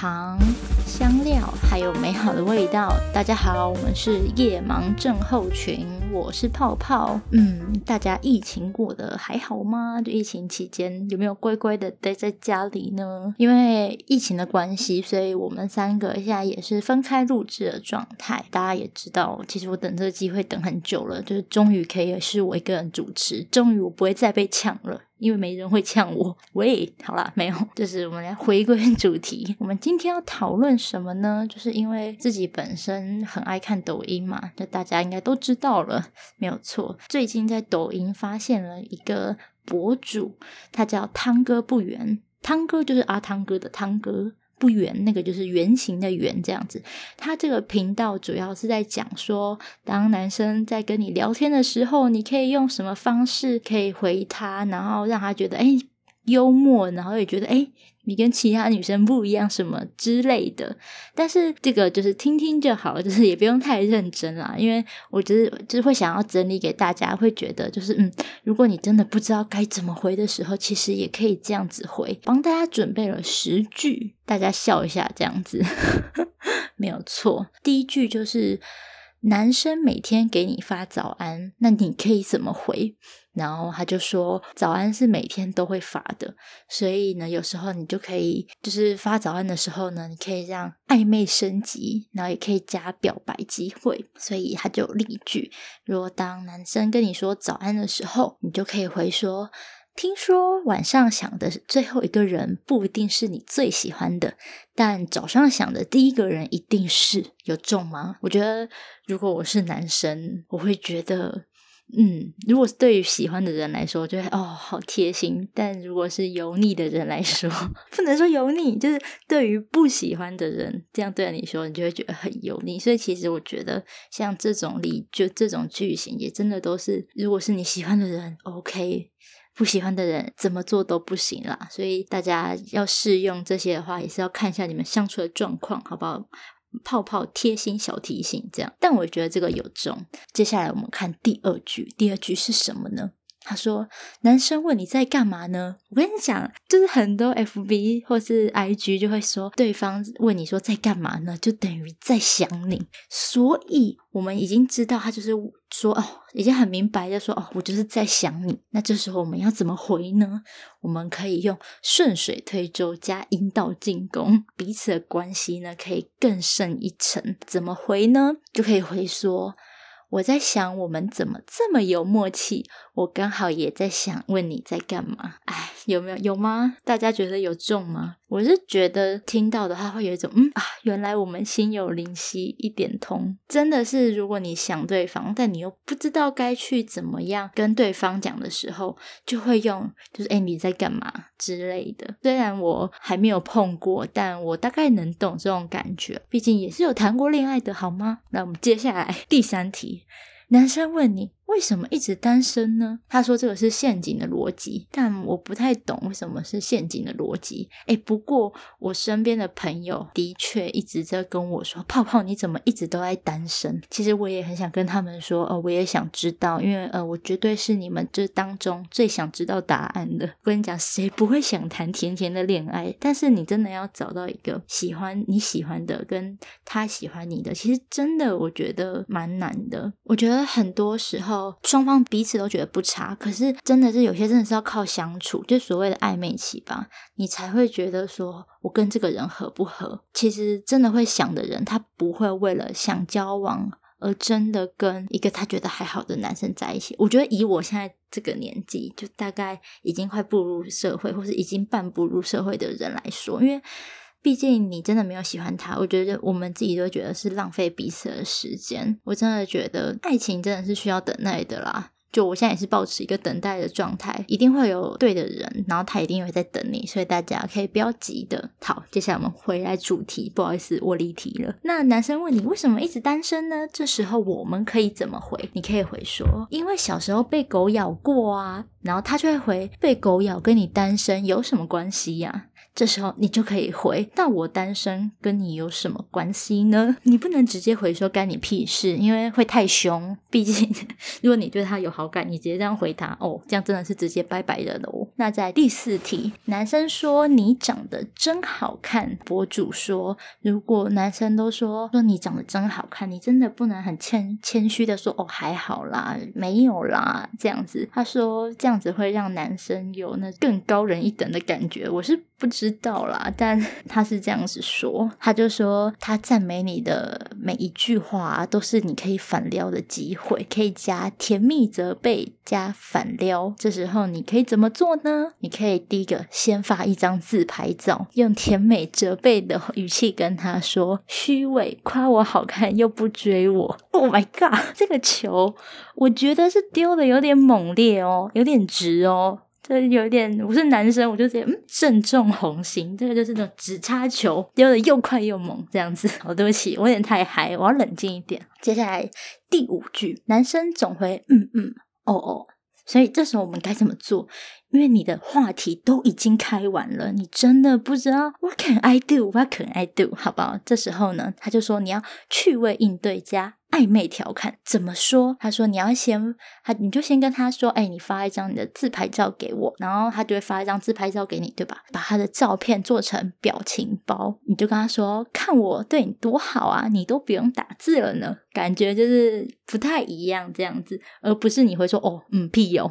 糖、香料，还有美好的味道。大家好，我们是夜盲症候群，我是泡泡。嗯，大家疫情过得还好吗？就疫情期间有没有乖乖的待在家里呢？因为疫情的关系，所以我们三个现在也是分开录制的状态。大家也知道，其实我等这个机会等很久了，就是终于可以是我一个人主持，终于我不会再被抢了。因为没人会呛我。喂，好啦，没有，就是我们来回归主题。我们今天要讨论什么呢？就是因为自己本身很爱看抖音嘛，就大家应该都知道了，没有错。最近在抖音发现了一个博主，他叫汤哥不圆，汤哥就是阿汤哥的汤哥。不圆，那个就是圆形的圆，这样子。他这个频道主要是在讲说，当男生在跟你聊天的时候，你可以用什么方式可以回他，然后让他觉得哎幽默，然后也觉得哎。你跟其他女生不一样，什么之类的，但是这个就是听听就好，就是也不用太认真啦。因为我觉得就是会想要整理给大家，会觉得就是嗯，如果你真的不知道该怎么回的时候，其实也可以这样子回。帮大家准备了十句，大家笑一下，这样子 没有错。第一句就是男生每天给你发早安，那你可以怎么回？然后他就说：“早安是每天都会发的，所以呢，有时候你就可以，就是发早安的时候呢，你可以让暧昧升级，然后也可以加表白机会。所以他就例句：如果当男生跟你说早安的时候，你就可以回说：听说晚上想的最后一个人不一定是你最喜欢的，但早上想的第一个人一定是有中吗？我觉得如果我是男生，我会觉得。”嗯，如果是对于喜欢的人来说，就会哦好贴心；但如果是油腻的人来说，不能说油腻，就是对于不喜欢的人这样对你说，你就会觉得很油腻。所以其实我觉得像这种例，就这种句型，也真的都是，如果是你喜欢的人，OK；不喜欢的人，怎么做都不行啦。所以大家要试用这些的话，也是要看一下你们相处的状况，好不好？泡泡贴心小提醒，这样，但我觉得这个有中。接下来我们看第二句，第二句是什么呢？他说：“男生问你在干嘛呢？”我跟你讲，就是很多 F B 或是 I G 就会说，对方问你说在干嘛呢，就等于在想你。所以我们已经知道，他就是说哦，已经很明白的说哦，我就是在想你。那这时候我们要怎么回呢？我们可以用顺水推舟加引导进攻，彼此的关系呢可以更胜一层。怎么回呢？就可以回说。我在想，我们怎么这么有默契？我刚好也在想，问你在干嘛？哎，有没有？有吗？大家觉得有中吗？我是觉得听到的话会有一种嗯啊，原来我们心有灵犀一点通，真的是如果你想对方，但你又不知道该去怎么样跟对方讲的时候，就会用就是哎你在干嘛之类的。虽然我还没有碰过，但我大概能懂这种感觉，毕竟也是有谈过恋爱的好吗？那我们接下来第三题，男生问你。为什么一直单身呢？他说这个是陷阱的逻辑，但我不太懂为什么是陷阱的逻辑。哎，不过我身边的朋友的确一直在跟我说：“泡泡，你怎么一直都在单身？”其实我也很想跟他们说：“哦，我也想知道，因为呃，我绝对是你们这当中最想知道答案的。”我跟你讲，谁不会想谈甜甜的恋爱？但是你真的要找到一个喜欢你喜欢的，跟他喜欢你的，其实真的我觉得蛮难的。我觉得很多时候。双方彼此都觉得不差，可是真的是有些真的是要靠相处，就所谓的暧昧期吧，你才会觉得说我跟这个人合不合。其实真的会想的人，他不会为了想交往而真的跟一个他觉得还好的男生在一起。我觉得以我现在这个年纪，就大概已经快步入社会，或是已经半步入社会的人来说，因为。毕竟你真的没有喜欢他，我觉得我们自己都觉得是浪费彼此的时间。我真的觉得爱情真的是需要等待的啦。就我现在也是保持一个等待的状态，一定会有对的人，然后他一定会在等你，所以大家可以不要急的。好，接下来我们回来主题，不好意思，我离题了。那男生问你为什么一直单身呢？这时候我们可以怎么回？你可以回说，因为小时候被狗咬过啊。然后他就会回被狗咬跟你单身有什么关系呀？这时候你就可以回，那我单身跟你有什么关系呢？你不能直接回说干你屁事，因为会太凶。毕竟 如果你对他有好感，你直接这样回答，哦，这样真的是直接拜拜的喽。那在第四题，男生说你长得真好看，博主说如果男生都说说你长得真好看，你真的不能很谦谦虚的说哦还好啦，没有啦这样子。他说这样子会让男生有那更高人一等的感觉。我是。不知知道啦，但他是这样子说，他就说他赞美你的每一句话都是你可以反撩的机会，可以加甜蜜责备加反撩。这时候你可以怎么做呢？你可以第一个先发一张自拍照，用甜美责备的语气跟他说：“虚伪，夸我好看又不追我。”Oh my god，这个球我觉得是丢的有点猛烈哦，有点直哦。这有点，我是男生，我就直接嗯正中红心。这个就是那种直插球，丢的又快又猛，这样子。哦，对不起，我有点太嗨，我要冷静一点。接下来第五句，男生总会嗯嗯哦哦，所以这时候我们该怎么做？因为你的话题都已经开完了，你真的不知道 What can I do? What can I do? 好不好？这时候呢，他就说你要趣味应对加。暧昧调侃怎么说？他说你要先他，你就先跟他说，哎，你发一张你的自拍照给我，然后他就会发一张自拍照给你，对吧？把他的照片做成表情包，你就跟他说，看我对你多好啊，你都不用打字了呢，感觉就是不太一样这样子，而不是你会说，哦，嗯，屁有。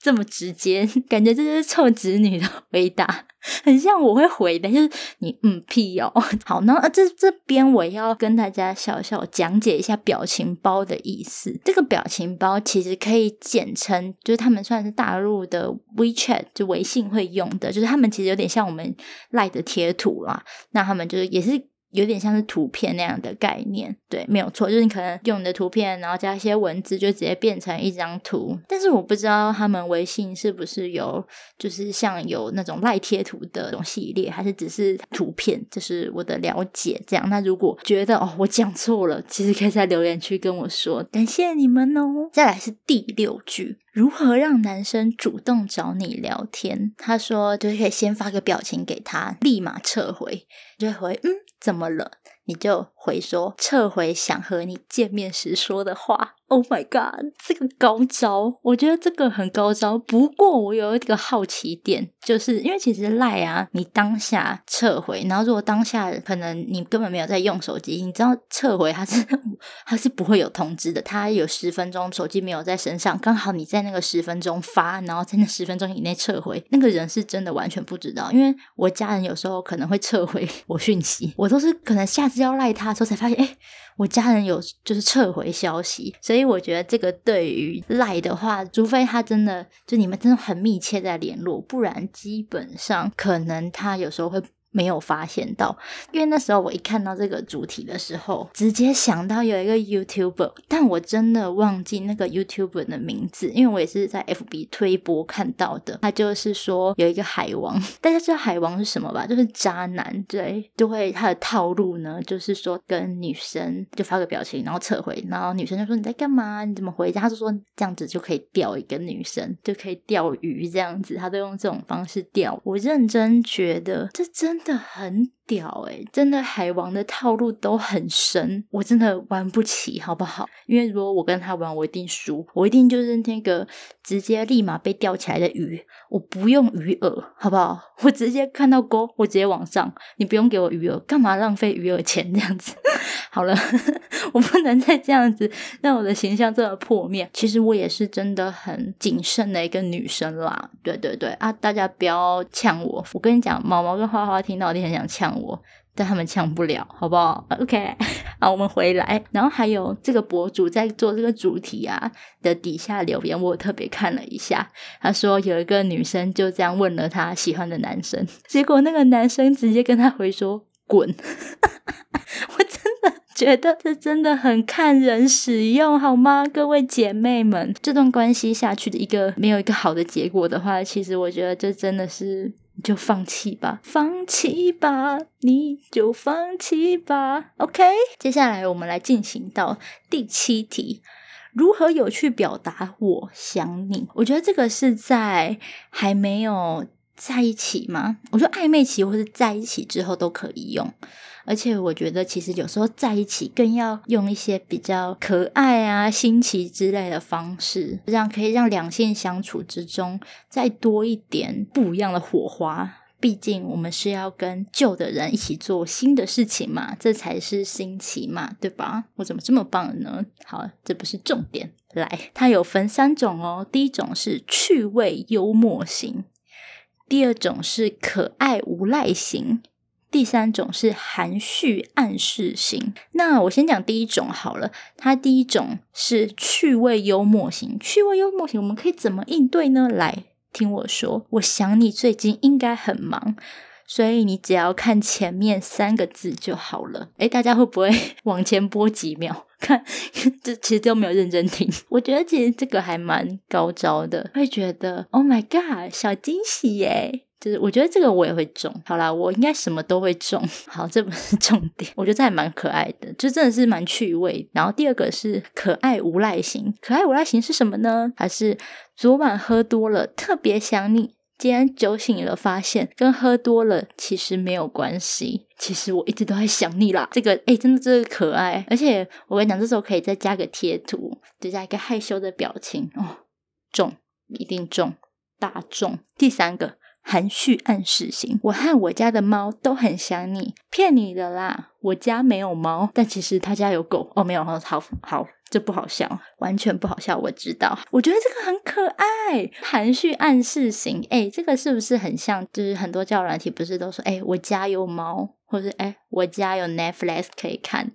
这么直接，感觉这就是臭子女的回答，很像我会回的，就是你嗯屁哦。好，那这这边我要跟大家小小讲解一下表情包的意思。这个表情包其实可以简称，就是他们算是大陆的 WeChat，就微信会用的，就是他们其实有点像我们赖的贴图啦。那他们就是也是。有点像是图片那样的概念，对，没有错，就是你可能用你的图片，然后加一些文字，就直接变成一张图。但是我不知道他们微信是不是有，就是像有那种赖贴图的这种系列，还是只是图片？这是我的了解。这样，那如果觉得哦我讲错了，其实可以在留言区跟我说，感谢你们哦。再来是第六句。如何让男生主动找你聊天？他说，就是可以先发个表情给他，立马撤回，就回嗯，怎么了？你就回说撤回想和你见面时说的话。Oh my god，这个高招，我觉得这个很高招。不过我有一个好奇点，就是因为其实赖啊，你当下撤回，然后如果当下可能你根本没有在用手机，你知道撤回它是 它是不会有通知的。它有十分钟手机没有在身上，刚好你在那个十分钟发，然后在那十分钟以内撤回，那个人是真的完全不知道。因为我家人有时候可能会撤回 我讯息，我都是可能下次要赖他之后才发现，哎。我家人有就是撤回消息，所以我觉得这个对于赖的话，除非他真的就你们真的很密切在联络，不然基本上可能他有时候会。没有发现到，因为那时候我一看到这个主题的时候，直接想到有一个 YouTuber，但我真的忘记那个 YouTuber 的名字，因为我也是在 FB 推播看到的。他就是说有一个海王，大家知道海王是什么吧？就是渣男，对，就会他的套路呢，就是说跟女生就发个表情，然后撤回，然后女生就说你在干嘛？你怎么回家？他就说这样子就可以钓一个女生，就可以钓鱼这样子，他都用这种方式钓。我认真觉得这真。真的很屌哎！真的海王的套路都很深，我真的玩不起，好不好？因为如果我跟他玩，我一定输，我一定就是那个直接立马被钓起来的鱼，我不用鱼饵，好不好？我直接看到钩，我直接往上，你不用给我鱼饵，干嘛浪费鱼饵钱这样子？好了，我不能再这样子让我的形象这么破灭。其实我也是真的很谨慎的一个女生啦。对对对啊，大家不要呛我。我跟你讲，毛毛跟花花听到一定很想呛我，但他们呛不了，好不好？OK，好，我们回来。然后还有这个博主在做这个主题啊的底下留言，我特别看了一下。他说有一个女生就这样问了他喜欢的男生，结果那个男生直接跟他回说滚。我真的觉得这真的很看人使用，好吗？各位姐妹们，这段关系下去的一个没有一个好的结果的话，其实我觉得这真的是就放弃吧，放弃吧，你就放弃吧。OK，接下来我们来进行到第七题。如何有趣表达我想你？我觉得这个是在还没有在一起吗？我说暧昧期或是在一起之后都可以用。而且我觉得，其实有时候在一起更要用一些比较可爱啊、新奇之类的方式，这样可以让两性相处之中再多一点不一样的火花。毕竟我们是要跟旧的人一起做新的事情嘛，这才是新奇嘛，对吧？我怎么这么棒呢？好，这不是重点。来，它有分三种哦，第一种是趣味幽默型，第二种是可爱无赖型。第三种是含蓄暗示型。那我先讲第一种好了。它第一种是趣味幽默型。趣味幽默型，我们可以怎么应对呢？来听我说。我想你最近应该很忙，所以你只要看前面三个字就好了。诶大家会不会 往前拨几秒看？这其实都没有认真听。我觉得其实这个还蛮高招的，会觉得 Oh my God，小惊喜耶！就是我觉得这个我也会中，好啦，我应该什么都会中。好，这不是重点，我觉得这还蛮可爱的，就真的是蛮趣味。然后第二个是可爱无赖型，可爱无赖型是什么呢？还是昨晚喝多了特别想你，今天酒醒了发现跟喝多了其实没有关系，其实我一直都在想你啦。这个哎，真的这个可爱，而且我跟你讲，这时候可以再加个贴图，再加一个害羞的表情哦，中一定中大中。第三个。含蓄暗示型，我和我家的猫都很想你，骗你的啦，我家没有猫，但其实他家有狗。哦，没有，好好，这不好笑，完全不好笑，我知道，我觉得这个很可爱，含蓄暗示型，哎，这个是不是很像？就是很多教软体不是都说，哎，我家有猫，或者哎，我家有 Netflix 可以看，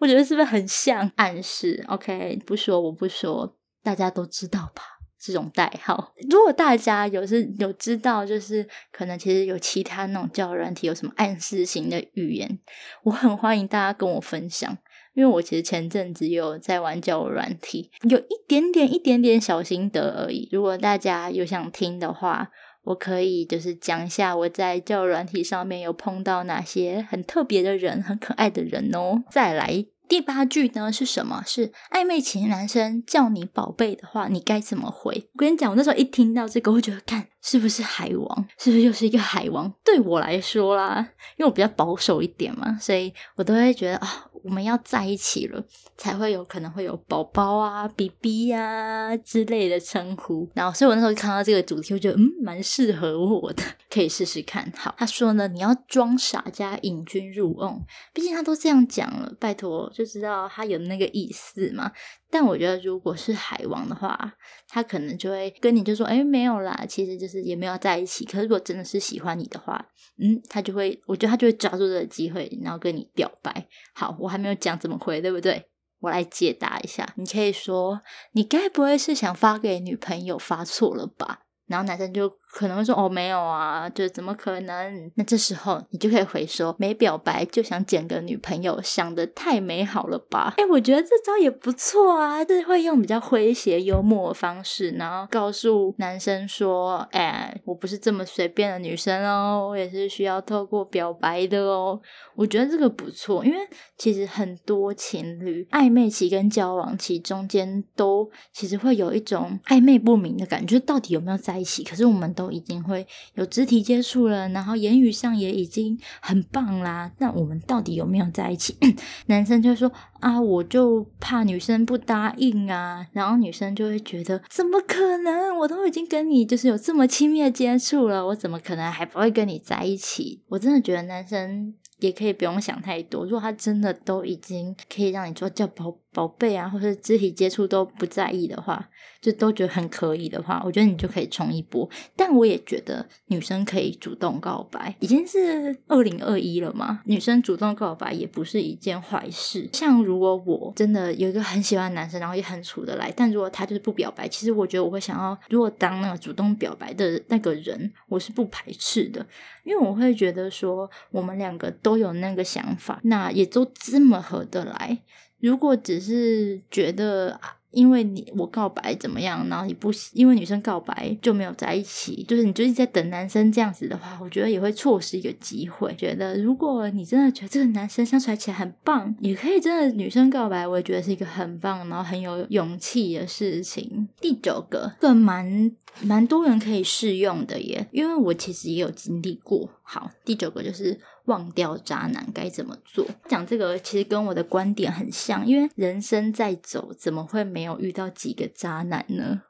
我觉得是不是很像暗示？OK，不说我不说，大家都知道吧。这种代号，如果大家有是有知道，就是可能其实有其他那种教软体有什么暗示型的语言，我很欢迎大家跟我分享，因为我其实前阵子有在玩教软体，有一点点一点点小心得而已。如果大家有想听的话，我可以就是讲一下我在教软体上面有碰到哪些很特别的人、很可爱的人哦。再来。第八句呢是什么？是暧昧期男生叫你宝贝的话，你该怎么回？我跟你讲，我那时候一听到这个，我觉得，看是不是海王？是不是又是一个海王？对我来说啦，因为我比较保守一点嘛，所以我都会觉得啊。我们要在一起了，才会有可能会有宝宝啊、BB 呀之类的称呼。然后，所以我那时候看到这个主题，我觉得嗯，蛮适合我的，可以试试看。好，他说呢，你要装傻加引君入瓮，毕竟他都这样讲了，拜托就知道他有那个意思嘛。但我觉得，如果是海王的话，他可能就会跟你就说：“哎，没有啦，其实就是也没有在一起。”可是如果真的是喜欢你的话，嗯，他就会，我觉得他就会抓住这个机会，然后跟你表白。好，我还没有讲怎么回，对不对？我来解答一下。你可以说：“你该不会是想发给女朋友发错了吧？”然后男生就。可能会说哦没有啊，就怎么可能？那这时候你就可以回说没表白就想捡个女朋友，想的太美好了吧？哎，我觉得这招也不错啊，就是会用比较诙谐幽默的方式，然后告诉男生说，哎，我不是这么随便的女生哦，我也是需要透过表白的哦。我觉得这个不错，因为其实很多情侣暧昧期跟交往期中间都其实会有一种暧昧不明的感觉，到底有没有在一起？可是我们都。已经会有肢体接触了，然后言语上也已经很棒啦。那我们到底有没有在一起？男生就说啊，我就怕女生不答应啊。然后女生就会觉得，怎么可能？我都已经跟你就是有这么亲密的接触了，我怎么可能还不会跟你在一起？我真的觉得男生也可以不用想太多。如果他真的都已经可以让你做叫宝宝贝啊，或者肢体接触都不在意的话。就都觉得很可以的话，我觉得你就可以冲一波。但我也觉得女生可以主动告白，已经是二零二一了嘛，女生主动告白也不是一件坏事。像如果我真的有一个很喜欢的男生，然后也很处得来，但如果他就是不表白，其实我觉得我会想要，如果当那个主动表白的那个人，我是不排斥的，因为我会觉得说我们两个都有那个想法，那也都这么合得来。如果只是觉得。因为你我告白怎么样，然后你不因为女生告白就没有在一起，就是你就是在等男生这样子的话，我觉得也会错失一个机会。觉得如果你真的觉得这个男生相处起来很棒，也可以真的女生告白，我也觉得是一个很棒，然后很有勇气的事情。第九个，个蛮蛮多人可以适用的耶，因为我其实也有经历过。好，第九个就是忘掉渣男该怎么做。讲这个其实跟我的观点很像，因为人生在走，怎么会没有遇到几个渣男呢？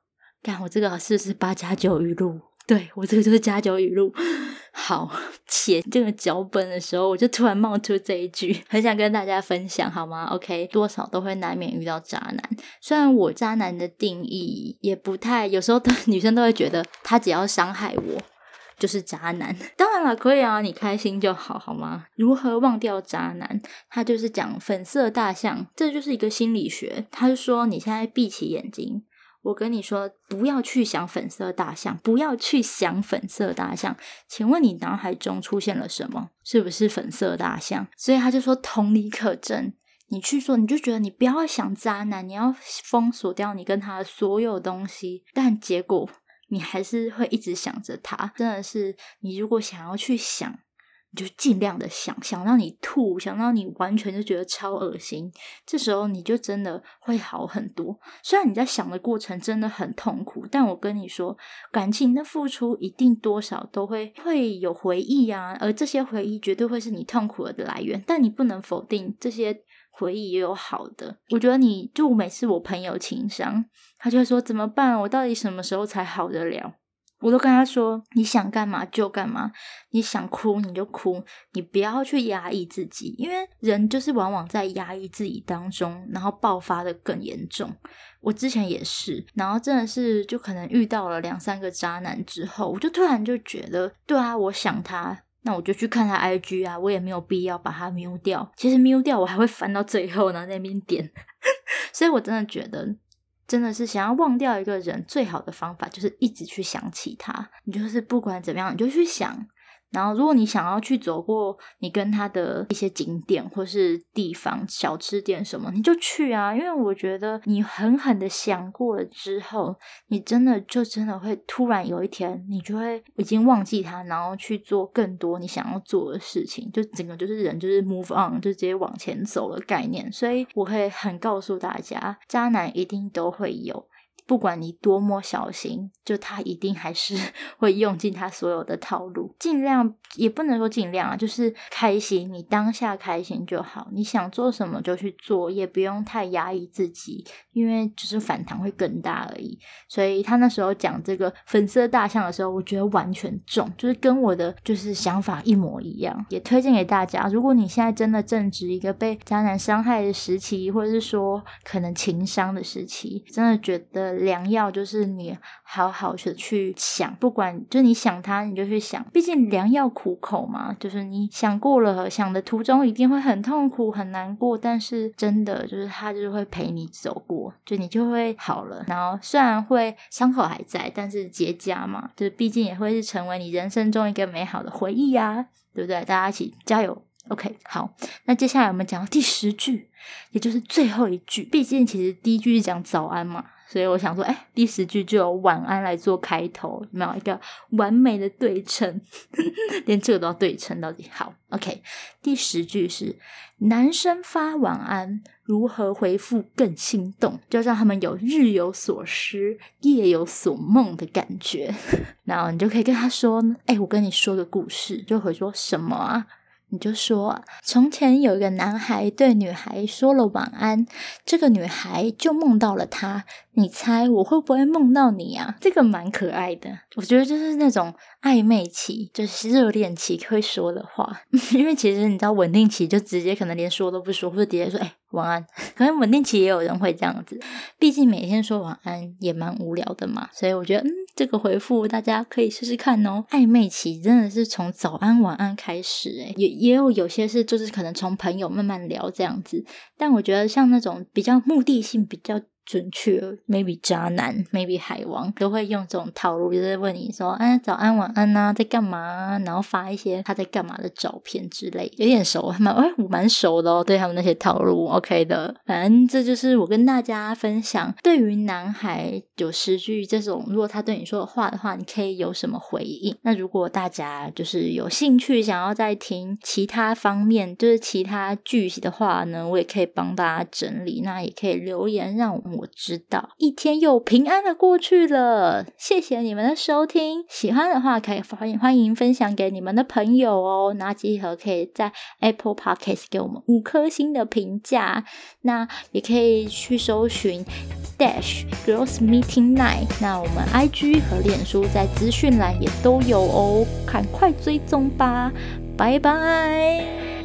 看我这个是不是八加九语录？对我这个就是加九语录。好，写这个脚本的时候，我就突然冒出这一句，很想跟大家分享，好吗？OK，多少都会难免遇到渣男。虽然我渣男的定义也不太，有时候的女生都会觉得他只要伤害我。就是渣男，当然了，可以啊，你开心就好，好吗？如何忘掉渣男？他就是讲粉色大象，这就是一个心理学。他就说，你现在闭起眼睛，我跟你说，不要去想粉色大象，不要去想粉色大象。请问你脑海中出现了什么？是不是粉色大象？所以他就说，同理可证。你去说，你就觉得你不要想渣男，你要封锁掉你跟他的所有东西，但结果。你还是会一直想着他，真的是你如果想要去想，你就尽量的想，想让你吐，想让你完全就觉得超恶心，这时候你就真的会好很多。虽然你在想的过程真的很痛苦，但我跟你说，感情的付出一定多少都会会有回忆啊，而这些回忆绝对会是你痛苦的来源，但你不能否定这些。回忆也有好的，我觉得你就每次我朋友情商，他就会说怎么办？我到底什么时候才好得了？我都跟他说，你想干嘛就干嘛，你想哭你就哭，你不要去压抑自己，因为人就是往往在压抑自己当中，然后爆发的更严重。我之前也是，然后真的是就可能遇到了两三个渣男之后，我就突然就觉得，对啊，我想他。那我就去看他 IG 啊，我也没有必要把他 m 掉。其实 m 掉我还会翻到最后呢，那边点。所以我真的觉得，真的是想要忘掉一个人，最好的方法就是一直去想起他。你就是不管怎么样，你就去想。然后，如果你想要去走过你跟他的一些景点或是地方、小吃店什么，你就去啊。因为我觉得你狠狠的想过了之后，你真的就真的会突然有一天，你就会已经忘记他，然后去做更多你想要做的事情。就整个就是人就是 move on，就直接往前走的概念。所以我会很告诉大家，渣男一定都会有。不管你多么小心，就他一定还是 会用尽他所有的套路。尽量也不能说尽量啊，就是开心，你当下开心就好。你想做什么就去做，也不用太压抑自己，因为就是反弹会更大而已。所以他那时候讲这个粉色大象的时候，我觉得完全中，就是跟我的就是想法一模一样。也推荐给大家，如果你现在真的正值一个被渣男伤害的时期，或者是说可能情伤的时期，真的觉得。良药就是你好好的去想，不管就你想他，你就去想，毕竟良药苦口嘛。就是你想过了，想的途中一定会很痛苦、很难过，但是真的就是他就是会陪你走过，就你就会好了。然后虽然会伤口还在，但是结痂嘛，就是毕竟也会是成为你人生中一个美好的回忆呀，对不对？大家一起加油，OK。好，那接下来我们讲到第十句，也就是最后一句。毕竟其实第一句是讲早安嘛。所以我想说，哎，第十句就有晚安来做开头，有没有一个完美的对称？连这个都要对称，到底好？OK，第十句是男生发晚安，如何回复更心动？就让他们有日有所思、夜有所梦的感觉。然后你就可以跟他说，哎，我跟你说个故事，就会说什么啊？你就说，从前有一个男孩对女孩说了晚安，这个女孩就梦到了他。你猜我会不会梦到你啊？这个蛮可爱的，我觉得就是那种暧昧期，就是热恋期会说的话。因为其实你知道，稳定期就直接可能连说都不说，或者直接说哎晚安。可能稳定期也有人会这样子，毕竟每天说晚安也蛮无聊的嘛。所以我觉得，嗯，这个回复大家可以试试看哦。暧昧期真的是从早安晚安开始，诶也也有有些是就是可能从朋友慢慢聊这样子。但我觉得像那种比较目的性比较。准确，maybe 渣男，maybe 海王都会用这种套路，就是问你说，哎，早安晚安呐，在干嘛？然后发一些他在干嘛的照片之类，有点熟，蛮哎，我蛮熟的哦，对他们那些套路，OK 的。反正这就是我跟大家分享，对于男孩有诗句这种，如果他对你说的话的话，你可以有什么回应？那如果大家就是有兴趣想要再听其他方面，就是其他句的话呢，我也可以帮大家整理，那也可以留言让我我知道。一天又平安的过去了，谢谢你们的收听。喜欢的话可以欢迎欢迎分享给你们的朋友哦。那记得可以在 Apple Podcast 给我们五颗星的评价。那也可以去搜寻 Dash Girls Meeting Night。那我们 IG 和脸书在资讯栏也都有哦，赶快追踪吧。拜拜。